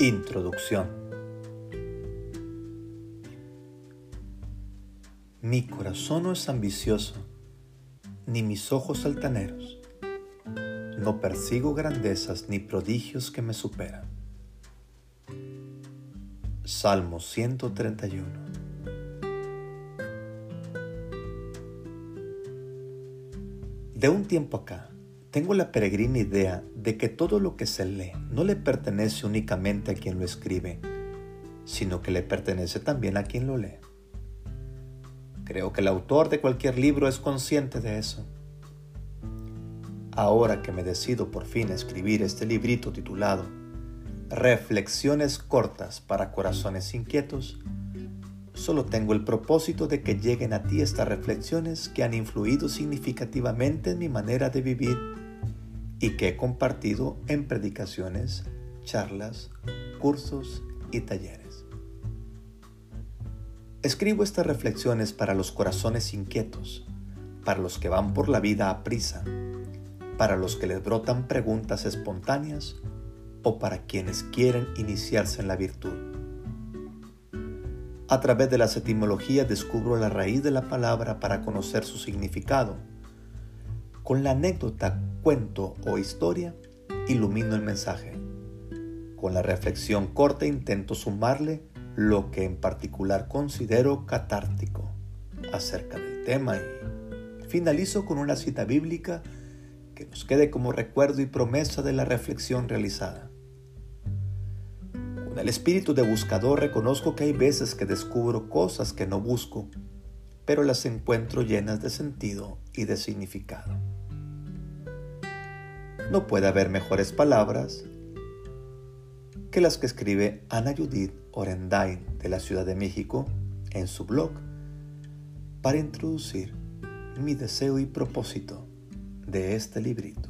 Introducción Mi corazón no es ambicioso, ni mis ojos altaneros. No persigo grandezas ni prodigios que me superan. Salmo 131 De un tiempo acá, tengo la peregrina idea de que todo lo que se lee no le pertenece únicamente a quien lo escribe, sino que le pertenece también a quien lo lee. Creo que el autor de cualquier libro es consciente de eso. Ahora que me decido por fin a escribir este librito titulado Reflexiones cortas para corazones inquietos, solo tengo el propósito de que lleguen a ti estas reflexiones que han influido significativamente en mi manera de vivir y que he compartido en predicaciones, charlas, cursos y talleres. Escribo estas reflexiones para los corazones inquietos, para los que van por la vida a prisa, para los que les brotan preguntas espontáneas o para quienes quieren iniciarse en la virtud. A través de las etimologías descubro la raíz de la palabra para conocer su significado con la anécdota, cuento o historia, ilumino el mensaje. Con la reflexión corta intento sumarle lo que en particular considero catártico acerca del tema y finalizo con una cita bíblica que nos quede como recuerdo y promesa de la reflexión realizada. Con el espíritu de buscador reconozco que hay veces que descubro cosas que no busco, pero las encuentro llenas de sentido y de significado. No puede haber mejores palabras que las que escribe Ana Judith Orendain de la Ciudad de México en su blog para introducir mi deseo y propósito de este librito.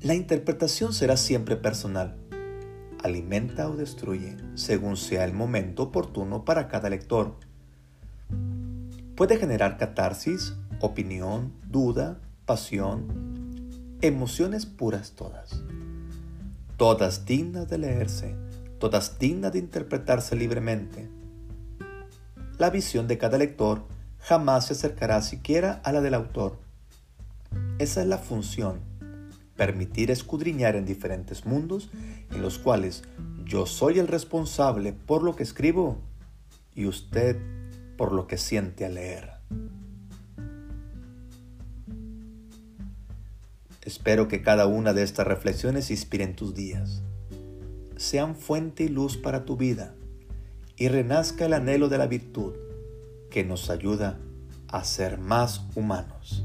La interpretación será siempre personal. Alimenta o destruye según sea el momento oportuno para cada lector. Puede generar catarsis opinión, duda, pasión, emociones puras todas. Todas dignas de leerse, todas dignas de interpretarse libremente. La visión de cada lector jamás se acercará siquiera a la del autor. Esa es la función, permitir escudriñar en diferentes mundos en los cuales yo soy el responsable por lo que escribo y usted por lo que siente al leer. Espero que cada una de estas reflexiones inspiren tus días, sean fuente y luz para tu vida y renazca el anhelo de la virtud que nos ayuda a ser más humanos.